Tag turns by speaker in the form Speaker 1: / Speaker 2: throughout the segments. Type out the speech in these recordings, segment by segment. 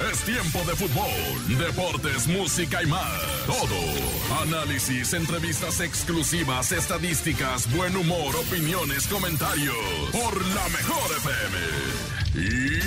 Speaker 1: Es tiempo de fútbol, deportes, música y más. Todo. Análisis, entrevistas exclusivas, estadísticas, buen humor, opiniones, comentarios. Por la mejor FM.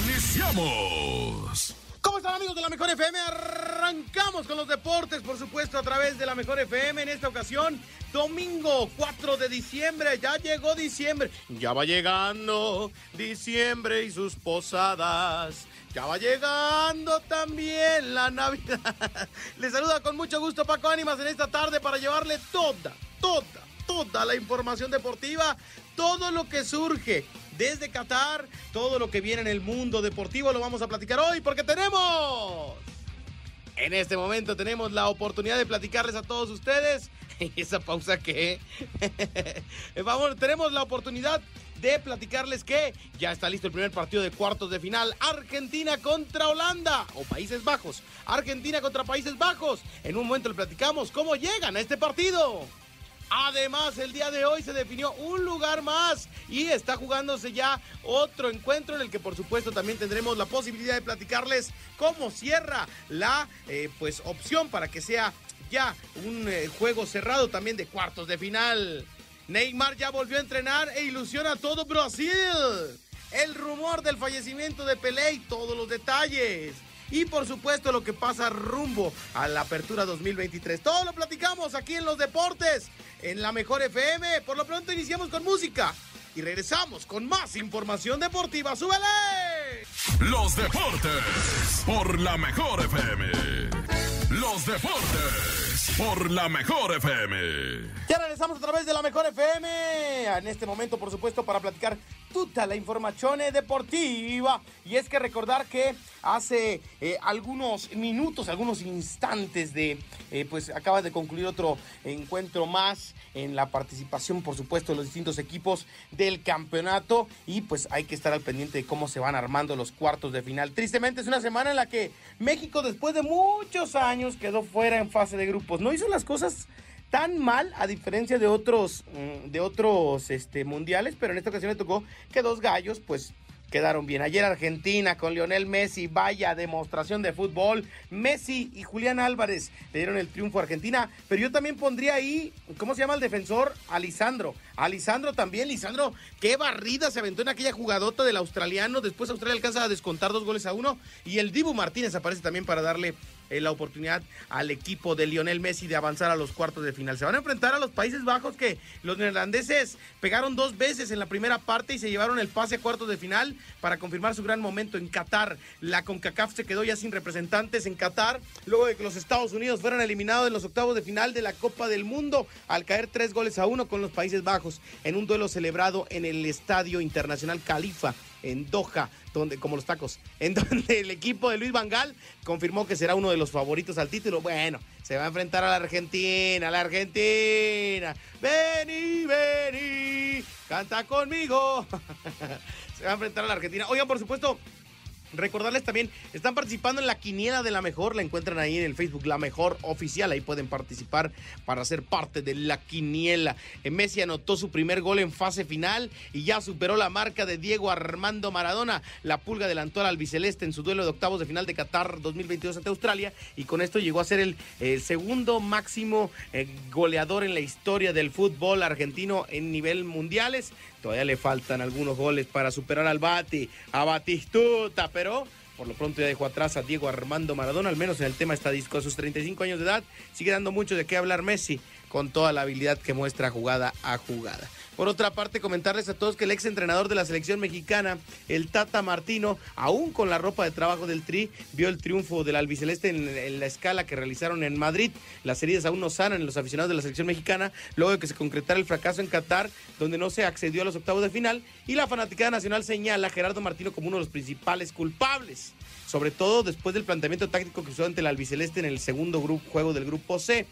Speaker 1: Iniciamos.
Speaker 2: ¿Cómo están amigos de la Mejor FM? Arrancamos con los deportes, por supuesto, a través de la Mejor FM. En esta ocasión, domingo 4 de diciembre. Ya llegó diciembre. Ya va llegando diciembre y sus posadas. Ya va llegando también la Navidad. Les saluda con mucho gusto Paco Ánimas en esta tarde para llevarle toda, toda, toda la información deportiva, todo lo que surge desde Qatar, todo lo que viene en el mundo deportivo lo vamos a platicar hoy porque tenemos... En este momento tenemos la oportunidad de platicarles a todos ustedes. Esa pausa que... Vamos, tenemos la oportunidad de platicarles que ya está listo el primer partido de cuartos de final. Argentina contra Holanda o Países Bajos. Argentina contra Países Bajos. En un momento le platicamos cómo llegan a este partido. Además, el día de hoy se definió un lugar más y está jugándose ya otro encuentro en el que por supuesto también tendremos la posibilidad de platicarles cómo cierra la eh, pues opción para que sea ya un eh, juego cerrado también de cuartos de final. Neymar ya volvió a entrenar e ilusiona a todo Brasil. El rumor del fallecimiento de Pelé y todos los detalles. Y por supuesto lo que pasa rumbo a la apertura 2023. Todo lo platicamos aquí en los deportes, en la mejor FM. Por lo pronto iniciamos con música. Y regresamos con más información deportiva. ¡Súbele!
Speaker 1: Los deportes por la mejor FM. Los deportes por la mejor FM.
Speaker 2: Ya regresamos a través de la mejor FM. En este momento, por supuesto, para platicar toda la información deportiva. Y es que recordar que hace eh, algunos minutos, algunos instantes de, eh, pues acaba de concluir otro encuentro más en la participación, por supuesto, de los distintos equipos del campeonato. Y pues hay que estar al pendiente de cómo se van armando los cuartos de final. Tristemente es una semana en la que México, después de muchos años, quedó fuera en fase de grupos. No hizo las cosas tan mal a diferencia de otros de otros este mundiales, pero en esta ocasión le tocó que dos gallos pues quedaron bien. Ayer Argentina con Lionel Messi, vaya demostración de fútbol. Messi y Julián Álvarez le dieron el triunfo a Argentina, pero yo también pondría ahí, ¿cómo se llama el defensor? Alisandro. Alisandro también, Lisandro, qué barrida se aventó en aquella jugadota del australiano. Después Australia alcanza a descontar dos goles a uno y el Dibu Martínez aparece también para darle la oportunidad al equipo de Lionel Messi de avanzar a los cuartos de final. Se van a enfrentar a los Países Bajos que los neerlandeses pegaron dos veces en la primera parte y se llevaron el pase a cuartos de final para confirmar su gran momento en Qatar. La CONCACAF se quedó ya sin representantes en Qatar luego de que los Estados Unidos fueran eliminados en los octavos de final de la Copa del Mundo al caer tres goles a uno con los Países Bajos en un duelo celebrado en el Estadio Internacional Califa en Doha, donde, como los tacos, en donde el equipo de Luis Vangal confirmó que será uno de los favoritos al título. Bueno, se va a enfrentar a la Argentina, la Argentina. Vení, vení, canta conmigo. se va a enfrentar a la Argentina. Oigan, por supuesto, Recordarles también, están participando en la quiniela de la mejor, la encuentran ahí en el Facebook, la mejor oficial, ahí pueden participar para ser parte de la quiniela. Eh, Messi anotó su primer gol en fase final y ya superó la marca de Diego Armando Maradona. La pulga adelantó al albiceleste en su duelo de octavos de final de Qatar 2022 ante Australia y con esto llegó a ser el, segundo máximo eh, goleador en la historia del fútbol argentino en nivel mundiales. Todavía le faltan algunos goles para superar al Bati, a Batistuta, pero por lo pronto ya dejó atrás a Diego Armando Maradona, al menos en el tema estadístico. A sus 35 años de edad sigue dando mucho de qué hablar Messi con toda la habilidad que muestra jugada a jugada. Por otra parte, comentarles a todos que el ex entrenador de la selección mexicana, el Tata Martino, aún con la ropa de trabajo del Tri, vio el triunfo del albiceleste en, la escala que realizaron en Madrid. Las heridas aún no sanan en los aficionados de la selección mexicana, luego de que se concretara el fracaso en Qatar, donde no se accedió a los octavos de final, y la fanaticada nacional señala a Gerardo Martino como uno de los principales culpables, sobre todo después del planteamiento táctico que usó ante el albiceleste en el segundo grupo, juego del grupo C.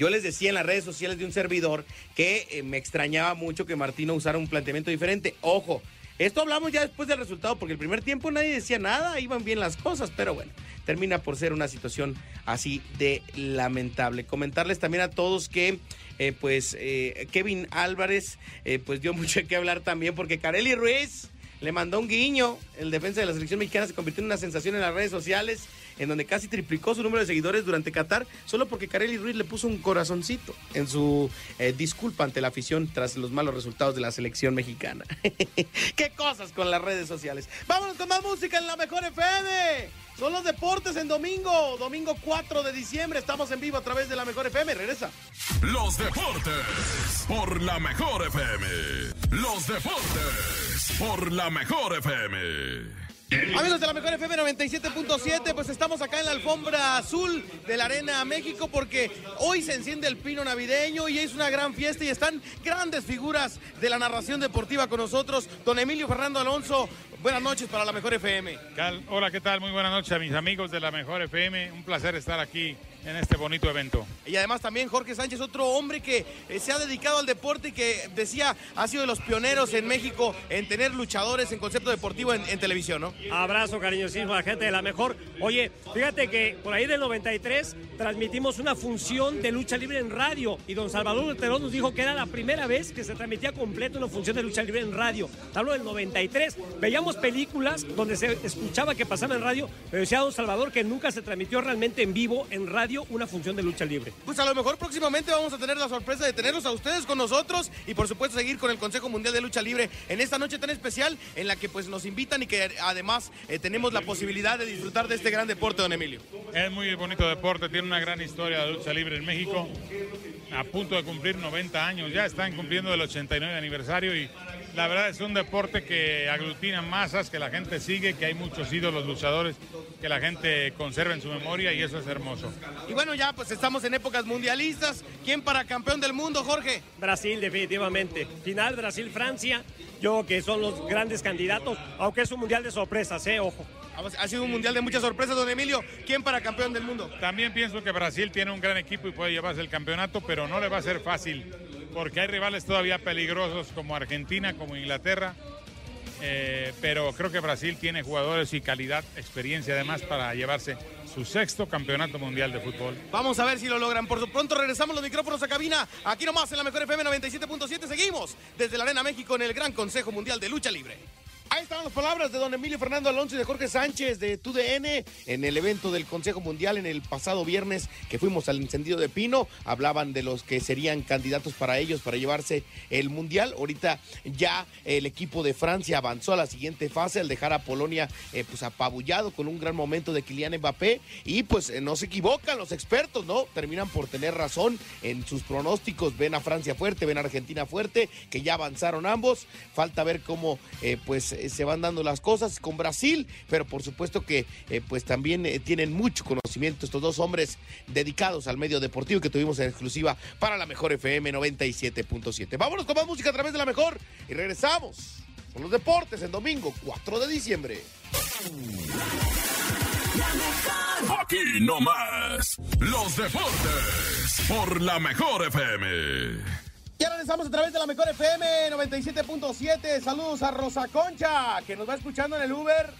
Speaker 2: Yo les decía en las redes sociales de un servidor que eh, me extrañaba mucho que Martino usara un planteamiento diferente. Ojo, esto hablamos ya después del resultado, porque el primer tiempo nadie decía nada, iban bien las cosas, pero bueno, termina por ser una situación así de lamentable. Comentarles también a todos que, eh, pues, eh, Kevin Álvarez, pues dio mucho que hablar también, porque Carely Ruiz le mandó un guiño. El defensa de la selección mexicana se convirtió en una sensación en las redes sociales, en donde casi triplicó su número de seguidores durante Qatar, solo porque Kareli Ruiz le puso un corazoncito en su eh, disculpa ante la afición tras los malos resultados de la selección mexicana. ¡Qué cosas con las redes sociales! Vámonos con más música en la mejor FM. Son los deportes en domingo, domingo 4 de diciembre. Estamos en vivo a través de la mejor FM. Regresa.
Speaker 1: Los deportes por la mejor FM. Los deportes por la mejor FM.
Speaker 2: Amigos de la Mejor FM 97.7, pues estamos acá en la alfombra azul de la Arena México porque hoy se enciende el pino navideño y es una gran fiesta y están grandes figuras de la narración deportiva con nosotros. Don Emilio Fernando Alonso, buenas noches para la Mejor FM.
Speaker 3: Hola, ¿qué tal? Muy buenas noches a mis amigos de la Mejor FM. Un placer estar aquí en este bonito evento.
Speaker 2: Y además también Jorge Sánchez, otro hombre que eh, se ha dedicado al deporte y que decía ha sido de los pioneros en México en tener luchadores en concepto deportivo en, televisión, ¿no?
Speaker 4: Abrazo cariñosísimo a la gente de la mejor. Oye, fíjate que por ahí del 93 transmitimos una función de lucha libre en radio y don Salvador Terón nos dijo que era la primera vez que se transmitía completo una función de lucha libre en radio. Hablo del 93. Veíamos películas donde se escuchaba que pasaba en radio, pero decía don Salvador que nunca se transmitió realmente en vivo en radio una función de lucha libre.
Speaker 2: Pues a lo mejor próximamente vamos a tener la sorpresa de tenerlos a ustedes con nosotros y por supuesto seguir con el Consejo Mundial de Lucha Libre en esta noche tan especial en la que pues nos invitan y que además eh, tenemos la posibilidad de disfrutar de este gran deporte, don Emilio.
Speaker 3: Es muy bonito deporte, tiene una gran historia de lucha libre en México, a punto de cumplir 90 años, ya están cumpliendo el 89 aniversario y la verdad es un deporte que aglutina masas, que la gente sigue, que hay muchos ídolos luchadores que la gente conserva en su memoria y eso es hermoso.
Speaker 2: Y bueno, ya pues estamos en épocas mundialistas. ¿Quién para campeón del mundo, Jorge?
Speaker 4: Brasil, definitivamente. Final Brasil-Francia. Yo que son los grandes candidatos, aunque es un mundial de sorpresas, eh, ojo.
Speaker 2: Ha sido un mundial de muchas sorpresas, don Emilio. ¿Quién para campeón del mundo?
Speaker 3: También pienso que Brasil tiene un gran equipo y puede llevarse el campeonato, pero no le va a ser fácil porque hay rivales todavía peligrosos como Argentina, como Inglaterra. Eh, pero creo que Brasil tiene jugadores y calidad, experiencia además para llevarse su sexto campeonato mundial de fútbol.
Speaker 2: Vamos a ver si lo logran. Por su pronto regresamos los micrófonos a cabina. Aquí nomás en la mejor FM 97.7 seguimos desde la Arena México en el Gran Consejo Mundial de Lucha Libre. Ahí están las palabras de don Emilio Fernando Alonso y de Jorge Sánchez de TUDN en el evento del Consejo Mundial en el pasado viernes que fuimos al encendido de Pino. Hablaban de los que serían candidatos para ellos para llevarse el Mundial. Ahorita ya el equipo de Francia avanzó a la siguiente fase al dejar a Polonia eh, pues apabullado con un gran momento de Kylian Mbappé y pues eh, no se equivocan los expertos, ¿no? Terminan por tener razón en sus pronósticos. Ven a Francia fuerte, ven a Argentina fuerte, que ya avanzaron ambos. Falta ver cómo eh, pues se van dando las cosas con Brasil, pero por supuesto que eh, pues también eh, tienen mucho conocimiento estos dos hombres dedicados al medio deportivo que tuvimos en exclusiva para la mejor FM 97.7. Vámonos con más música a través de la mejor y regresamos con los deportes en domingo 4 de diciembre.
Speaker 1: Aquí no más, los deportes por la mejor FM.
Speaker 2: Ya regresamos a través de la mejor FM 97.7. Saludos a Rosa Concha, que nos va escuchando en el Uber.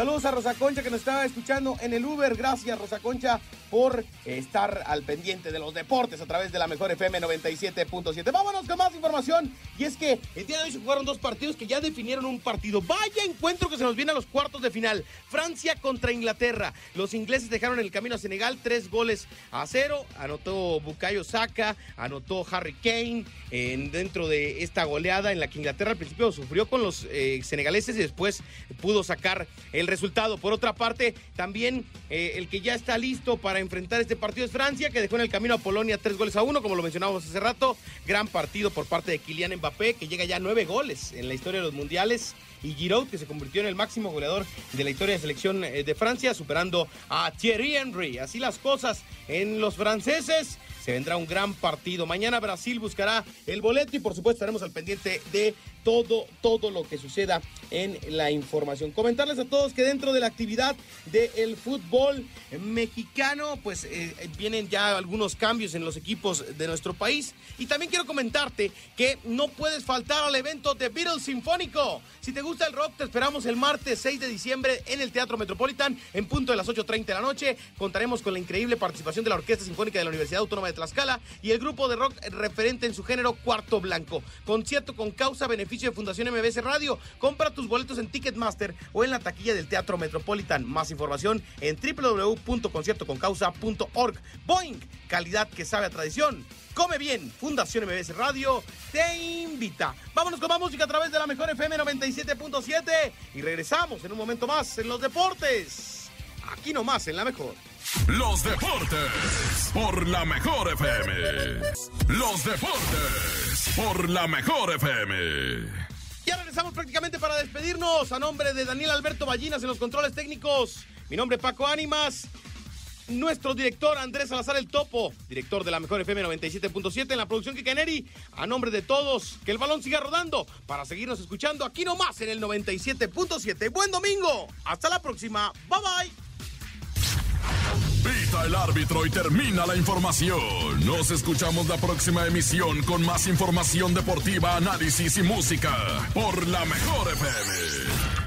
Speaker 2: Saludos a Rosa Concha que nos estaba escuchando en el Uber. Gracias Rosa Concha por estar al pendiente de los deportes a través de la mejor FM 97.7. Vámonos con más información. Y es que el día de hoy se jugaron dos partidos que ya definieron un partido. Vaya encuentro que se nos viene a los cuartos de final. Francia contra Inglaterra. Los ingleses dejaron el camino a Senegal tres goles a cero. Anotó Bukayo Saka, anotó Harry Kane en, dentro de esta goleada en la que Inglaterra al principio sufrió con los eh, senegaleses y después pudo sacar el resultado. Por otra parte, también eh, el que ya está listo para enfrentar este partido es Francia, que dejó en el camino a Polonia tres goles a uno, como lo mencionábamos hace rato. Gran partido por parte de Kylian Mbappé, que llega ya a nueve goles en la historia de los mundiales y Giroud, que se convirtió en el máximo goleador de la historia de selección eh, de Francia, superando a Thierry Henry. Así las cosas en los franceses. Se vendrá un gran partido. Mañana Brasil buscará el boleto y por supuesto estaremos al pendiente de todo, todo lo que suceda en la información. Comentarles a todos que dentro de la actividad del fútbol mexicano, pues eh, vienen ya algunos cambios en los equipos de nuestro país. Y también quiero comentarte que no puedes faltar al evento de Beatles Sinfónico. Si te gusta el rock, te esperamos el martes 6 de diciembre en el Teatro Metropolitan en punto de las 8.30 de la noche. Contaremos con la increíble participación de la Orquesta Sinfónica de la Universidad Autónoma de Tlaxcala y el grupo de rock referente en su género Cuarto Blanco. Concierto con causa beneficio de Fundación MBS Radio. Compra tus boletos en Ticketmaster o en la taquilla del Teatro Metropolitan. Más información en www.conciertoconcausa.org. Boeing, calidad que sabe a tradición. Come bien, Fundación MBS Radio te invita. Vámonos con más música a través de la mejor FM 97.7 y regresamos en un momento más en los deportes. Aquí nomás en la mejor.
Speaker 1: Los deportes por la mejor FM. Los deportes por la mejor FM.
Speaker 2: Ya regresamos prácticamente para despedirnos. A nombre de Daniel Alberto Ballinas en los controles técnicos. Mi nombre es Paco Ánimas. Nuestro director Andrés Salazar el Topo, director de la Mejor FM 97.7 en la producción Kikaneri. A nombre de todos, que el balón siga rodando para seguirnos escuchando aquí nomás en el 97.7. Buen domingo. Hasta la próxima. Bye bye.
Speaker 1: Pita el árbitro y termina la información. Nos escuchamos la próxima emisión con más información deportiva, análisis y música por la Mejor FM.